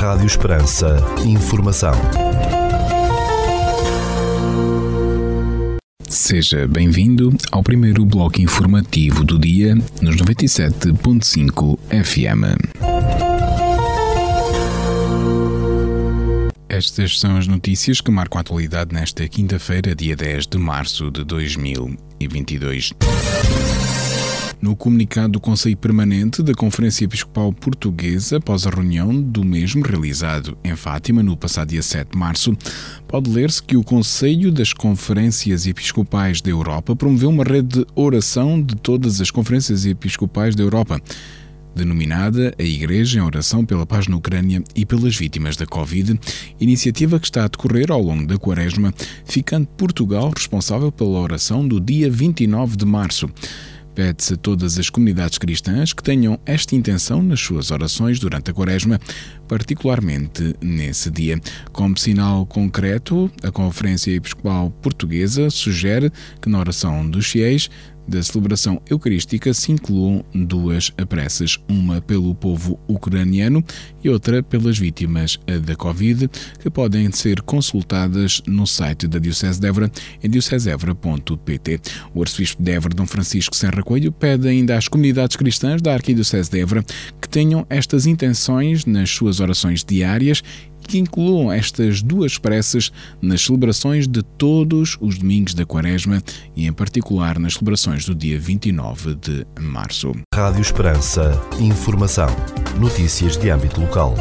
Rádio Esperança. Informação. Seja bem-vindo ao primeiro bloco informativo do dia nos 97.5 FM. Estas são as notícias que marcam a atualidade nesta quinta-feira, dia 10 de março de 2022. No comunicado do Conselho Permanente da Conferência Episcopal Portuguesa, após a reunião do mesmo realizado em Fátima no passado dia 7 de março, pode ler-se que o Conselho das Conferências Episcopais da Europa promoveu uma rede de oração de todas as conferências episcopais da Europa denominada A Igreja em Oração pela Paz na Ucrânia e pelas Vítimas da Covid, iniciativa que está a decorrer ao longo da Quaresma, ficando Portugal responsável pela oração do dia 29 de março. Pede-se a todas as comunidades cristãs que tenham esta intenção nas suas orações durante a Quaresma, particularmente nesse dia. Como sinal concreto, a Conferência Episcopal Portuguesa sugere que na oração dos fiéis da celebração eucarística se incluam duas preces, uma pelo povo ucraniano e outra pelas vítimas da Covid, que podem ser consultadas no site da Diocese de Évora em diocesevra.pt. O arcebispo de Évora, Dom Francisco Serra Coelho, pede ainda às comunidades cristãs da Arquidiocese de Évora que tenham estas intenções nas suas orações diárias que incluam estas duas preces nas celebrações de todos os domingos da Quaresma e, em particular, nas celebrações do dia 29 de março. Rádio Esperança. Informação. Notícias de âmbito local.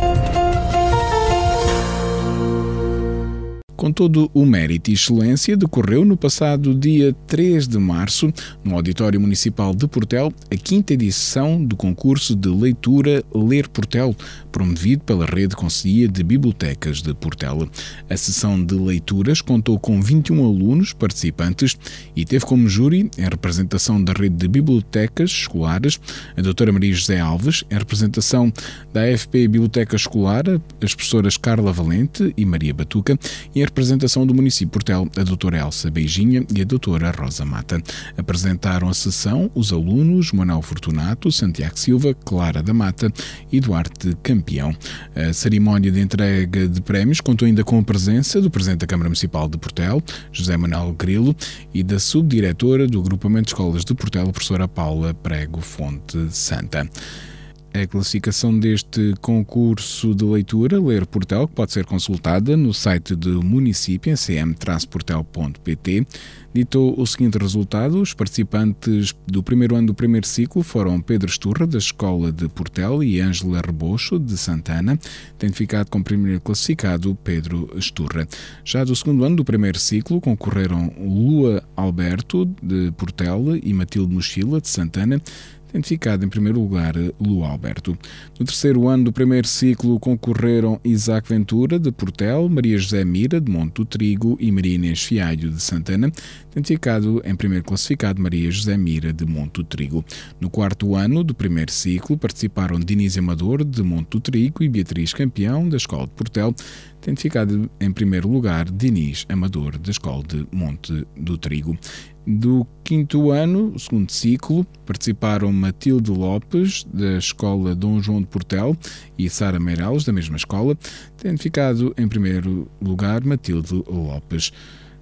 Com todo o mérito e excelência, decorreu no passado dia 3 de março, no Auditório Municipal de Portel, a quinta edição do concurso de leitura Ler Portel, promovido pela Rede Conselhia de Bibliotecas de Portel. A sessão de leituras contou com 21 alunos participantes e teve como júri, em representação da Rede de Bibliotecas Escolares, a doutora Maria José Alves, em representação da AFP Biblioteca Escolar, as professoras Carla Valente e Maria Batuca, e em representação do município Portel, a doutora Elsa Beijinha e a doutora Rosa Mata. Apresentaram a sessão os alunos Manuel Fortunato, Santiago Silva, Clara da Mata e Duarte Campeão. A cerimónia de entrega de prémios contou ainda com a presença do Presidente da Câmara Municipal de Portel, José Manuel Grilo, e da Subdiretora do Agrupamento de Escolas de Portel, a professora Paula Prego Fonte Santa. A classificação deste concurso de leitura, Ler Portel, pode ser consultada no site do município, ncm-portel.pt, ditou o seguinte resultado. Os participantes do primeiro ano do primeiro ciclo foram Pedro Esturra, da Escola de Portel, e Ângela Rebocho, de Santana, tendo ficado como primeiro classificado Pedro Esturra. Já do segundo ano do primeiro ciclo concorreram Lua Alberto, de Portel, e Matilde Mochila, de Santana, tendo ficado em primeiro lugar Lu Alberto. No terceiro ano do primeiro ciclo concorreram Isaac Ventura, de Portel, Maria José Mira, de Monte do Trigo e Maria Inês Fialho, de Santana, tendo ficado em primeiro classificado Maria José Mira, de Monte do Trigo. No quarto ano do primeiro ciclo participaram Diniz Amador, de Monte do Trigo, e Beatriz Campeão, da Escola de Portel, tendo ficado em primeiro lugar Diniz Amador, da Escola de Monte do Trigo. Do quinto ano, segundo ciclo, participaram Matilde Lopes, da Escola Dom João de Portel, e Sara Meirelles, da mesma escola, tendo ficado em primeiro lugar Matilde Lopes.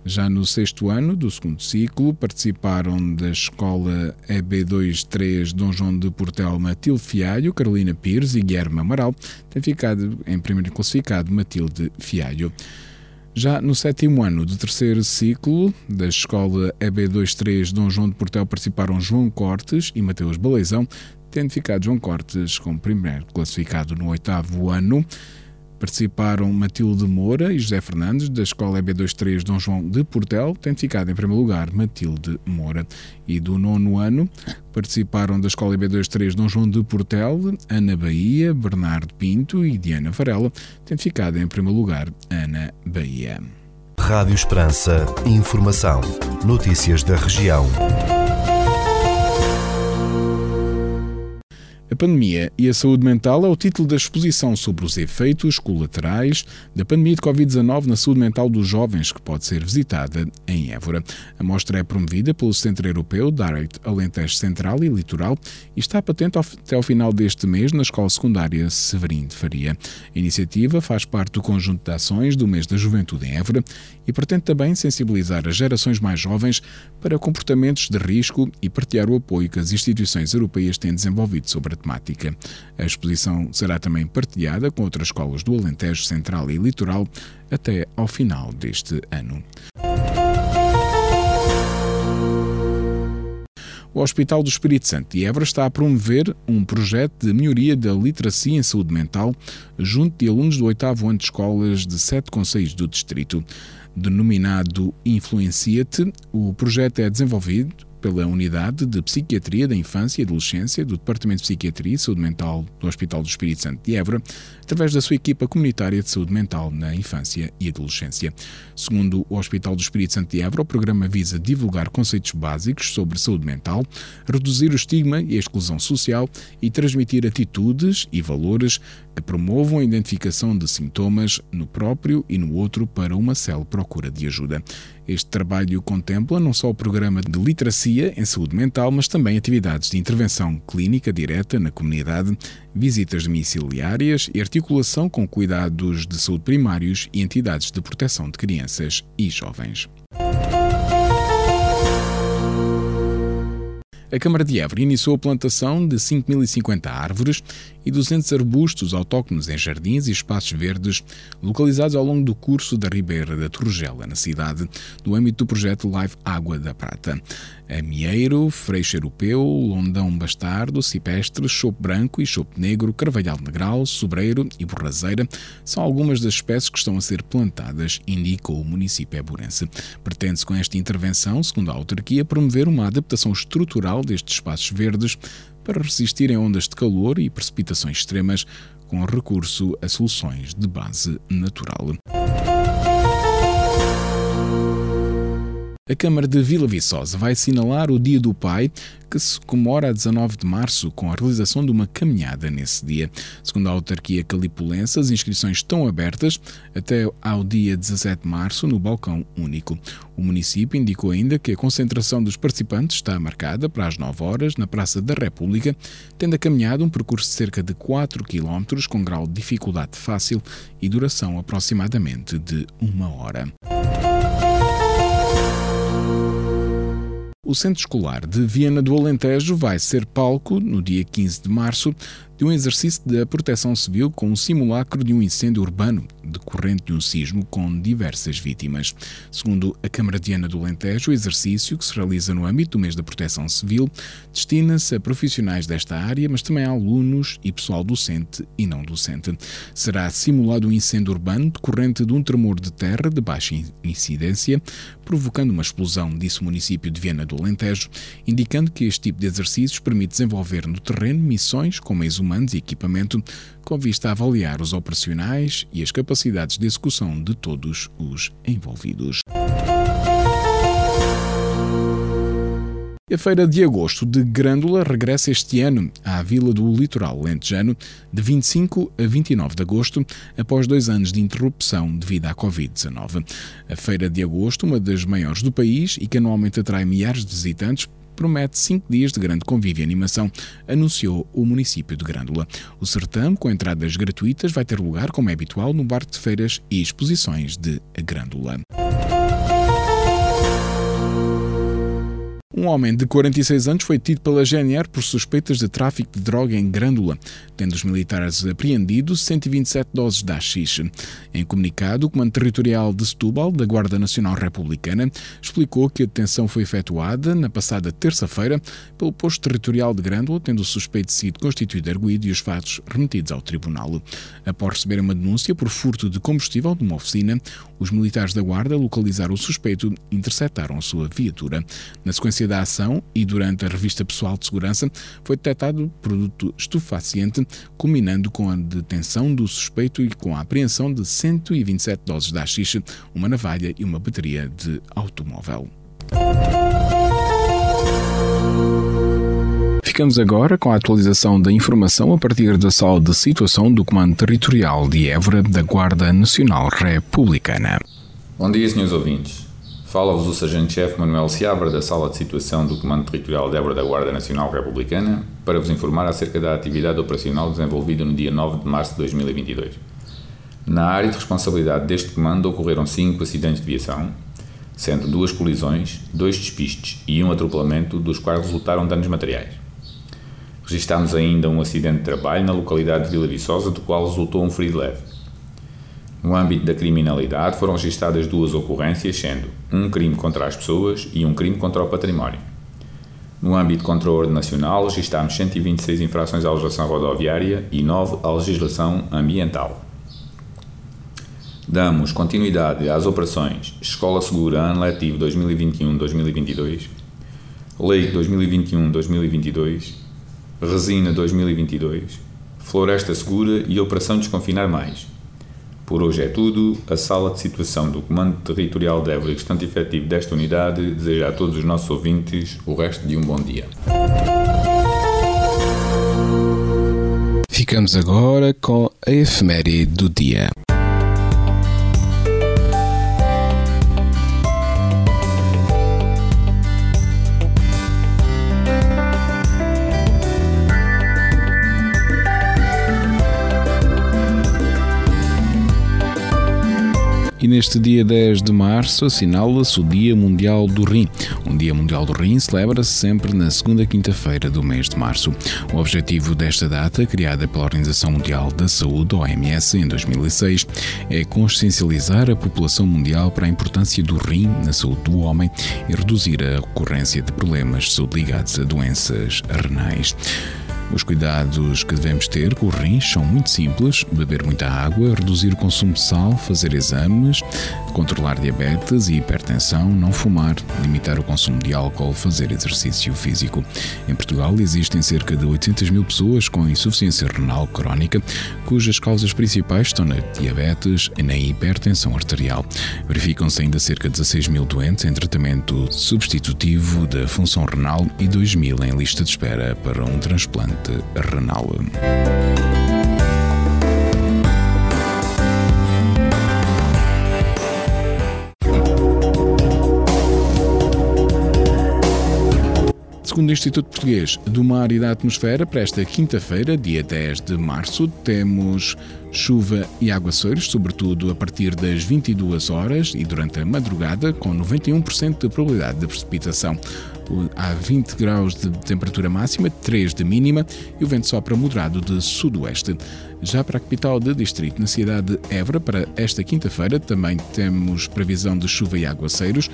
Já no sexto ano do segundo ciclo, participaram da escola EB23 Dom João de Portel Matilde Fialho, Carolina Pires e Guilherme Amaral, tendo ficado em primeiro classificado Matilde Fialho. Já no sétimo ano do terceiro ciclo da escola EB23 Dom João de Portel participaram João Cortes e Mateus Baleizão, tendo ficado João Cortes como primeiro classificado no oitavo ano. Participaram Matilde Moura e José Fernandes, da Escola EB23 Dom João de Portel, tendo ficado em primeiro lugar Matilde Moura. E do nono ano participaram da Escola EB23 Dom João de Portel, Ana Bahia, Bernardo Pinto e Diana Varela, tendo ficado em primeiro lugar Ana Bahia. Rádio Esperança. Informação. Notícias da região. Pandemia e a saúde mental é o título da exposição sobre os efeitos colaterais da pandemia de Covid-19 na saúde mental dos jovens, que pode ser visitada em Évora. A mostra é promovida pelo Centro Europeu Direct Alentejo Central e Litoral e está patente até ao final deste mês na Escola Secundária Severino de Faria. A iniciativa faz parte do conjunto de ações do mês da Juventude em Évora e pretende também sensibilizar as gerações mais jovens para comportamentos de risco e partilhar o apoio que as instituições europeias têm desenvolvido sobre a temática. A exposição será também partilhada com outras escolas do Alentejo Central e Litoral até ao final deste ano. o Hospital do Espírito Santo de Évora está a promover um projeto de melhoria da literacia em saúde mental junto de alunos do oitavo ano de escolas de sete conselhos do distrito. Denominado Influencia-te, o projeto é desenvolvido pela Unidade de Psiquiatria da Infância e Adolescência do Departamento de Psiquiatria e Saúde Mental do Hospital do Espírito Santo de Évora, através da sua equipa comunitária de saúde mental na infância e adolescência. Segundo o Hospital do Espírito Santo de Évora, o programa visa divulgar conceitos básicos sobre saúde mental, reduzir o estigma e a exclusão social e transmitir atitudes e valores que promovam a identificação de sintomas no próprio e no outro para uma célula procura de ajuda. Este trabalho contempla não só o programa de literacia em saúde mental, mas também atividades de intervenção clínica direta na comunidade, visitas domiciliárias e articulação com cuidados de saúde primários e entidades de proteção de crianças e jovens. A Câmara de Évora iniciou a plantação de 5.050 árvores e 200 arbustos autóctonos em jardins e espaços verdes localizados ao longo do curso da Ribeira da Torrugela, na cidade, no âmbito do projeto Live Água da Prata. Amieiro, Freixo Europeu, Londão Bastardo, Cipestre, Chope Branco e Chope Negro, Carvalhal Negral, Sobreiro e Borrazeira são algumas das espécies que estão a ser plantadas, indicou o município eburense. Pretende-se com esta intervenção, segundo a autarquia, promover uma adaptação estrutural destes espaços verdes para resistir a ondas de calor e precipitações extremas com recurso a soluções de base natural. A Câmara de Vila Viçosa vai assinalar o Dia do Pai, que se comemora a 19 de março, com a realização de uma caminhada nesse dia. Segundo a autarquia calipulense, as inscrições estão abertas até ao dia 17 de março no balcão único. O município indicou ainda que a concentração dos participantes está marcada para as 9 horas na Praça da República, tendo a caminhada um percurso de cerca de 4 km com grau de dificuldade fácil e duração aproximadamente de uma hora. O Centro Escolar de Viana do Alentejo vai ser palco, no dia 15 de março, de um exercício da Proteção Civil com um simulacro de um incêndio urbano decorrente de um sismo com diversas vítimas. Segundo a Câmara de Viana do Alentejo, o exercício, que se realiza no âmbito do mês da Proteção Civil, destina-se a profissionais desta área, mas também a alunos e pessoal docente e não docente. Será simulado um incêndio urbano decorrente de um tremor de terra de baixa incidência, provocando uma explosão, disse o município de Viana do Alentejo, indicando que este tipo de exercícios permite desenvolver no terreno missões com meios humanos e equipamento com vista a avaliar os operacionais e as capacidades de execução de todos os envolvidos. A Feira de Agosto de Grândola regressa este ano à Vila do Litoral Lentejano, de 25 a 29 de agosto, após dois anos de interrupção devido à Covid-19. A Feira de Agosto, uma das maiores do país e que anualmente atrai milhares de visitantes, promete cinco dias de grande convívio e animação, anunciou o município de Grândola. O certame, com entradas gratuitas, vai ter lugar, como é habitual, no bar de feiras e exposições de Grândola. Um homem de 46 anos foi detido pela GNR por suspeitas de tráfico de droga em Grândola, tendo os militares apreendido 127 doses de AX. Em comunicado, o Comando Territorial de Setúbal, da Guarda Nacional Republicana, explicou que a detenção foi efetuada na passada terça-feira pelo posto territorial de Grândola, tendo o suspeito sido constituído arguído e os fatos remetidos ao tribunal. Após receber uma denúncia por furto de combustível de uma oficina, os militares da Guarda localizaram o suspeito e interceptaram a sua viatura. Na sequência da ação e durante a revista pessoal de segurança foi detectado produto estupefaciente, culminando com a detenção do suspeito e com a apreensão de 127 doses de haxixe, uma navalha e uma bateria de automóvel Ficamos agora com a atualização da informação a partir da sala de situação do Comando Territorial de Évora da Guarda Nacional Republicana. Bom dia, senhores ouvintes. Fala-vos o Sargento-Chefe Manuel Seabra da Sala de Situação do Comando Territorial de Évora da Guarda Nacional Republicana para vos informar acerca da atividade operacional desenvolvida no dia 9 de março de 2022. Na área de responsabilidade deste comando ocorreram cinco acidentes de viação, sendo duas colisões, dois despistes e um atropelamento, dos quais resultaram danos materiais. Registámos ainda um acidente de trabalho na localidade de Vila Viçosa, do qual resultou um ferido leve. No âmbito da criminalidade foram registradas duas ocorrências, sendo um crime contra as pessoas e um crime contra o património. No âmbito contra a ordem nacional, registámos 126 infrações à legislação rodoviária e 9 à legislação ambiental. Damos continuidade às operações Escola Segura Ano Letivo 2021-2022, Lei 2021-2022, Resina 2022, Floresta Segura e Operação Desconfinar Mais por hoje é tudo. A sala de situação do Comando Territorial de Évora e restante efetivo desta unidade deseja a todos os nossos ouvintes o resto de um bom dia. Ficamos agora com a efeméride do dia. Neste dia 10 de março assinala-se o Dia Mundial do Rim. Um Dia Mundial do Rim celebra-se sempre na segunda quinta-feira do mês de março. O objetivo desta data, criada pela Organização Mundial da Saúde, OMS, em 2006, é consciencializar a população mundial para a importância do rim na saúde do homem e reduzir a ocorrência de problemas de saúde ligados a doenças renais. Os cuidados que devemos ter com os rins são muito simples: beber muita água, reduzir o consumo de sal, fazer exames, controlar diabetes e hipertensão, não fumar, limitar o consumo de álcool, fazer exercício físico. Em Portugal existem cerca de 800 mil pessoas com insuficiência renal crónica, cujas causas principais estão na diabetes e na hipertensão arterial. Verificam-se ainda cerca de 16 mil doentes em tratamento substitutivo da função renal e 2 mil em lista de espera para um transplante renal. Segundo o Instituto Português do Mar e da Atmosfera, para esta quinta-feira, dia 10 de março, temos chuva e aguaceiros, sobretudo a partir das 22 horas e durante a madrugada, com 91% de probabilidade de precipitação há 20 graus de temperatura máxima, 3 de mínima e o vento sopra moderado de sudoeste. Já para a capital de distrito, na cidade de Évora, para esta quinta-feira, também temos previsão de chuva e aguaceiros,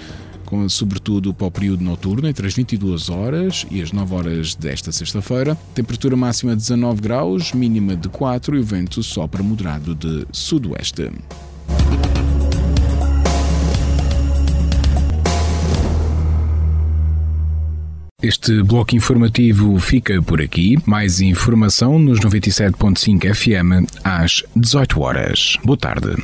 com, sobretudo para o período noturno, entre as 22 horas e as 9 horas desta sexta-feira. Temperatura máxima de 19 graus, mínima de 4 e o vento sopra moderado de sudoeste. Este bloco informativo fica por aqui. Mais informação nos 97.5 FM às 18 horas. Boa tarde.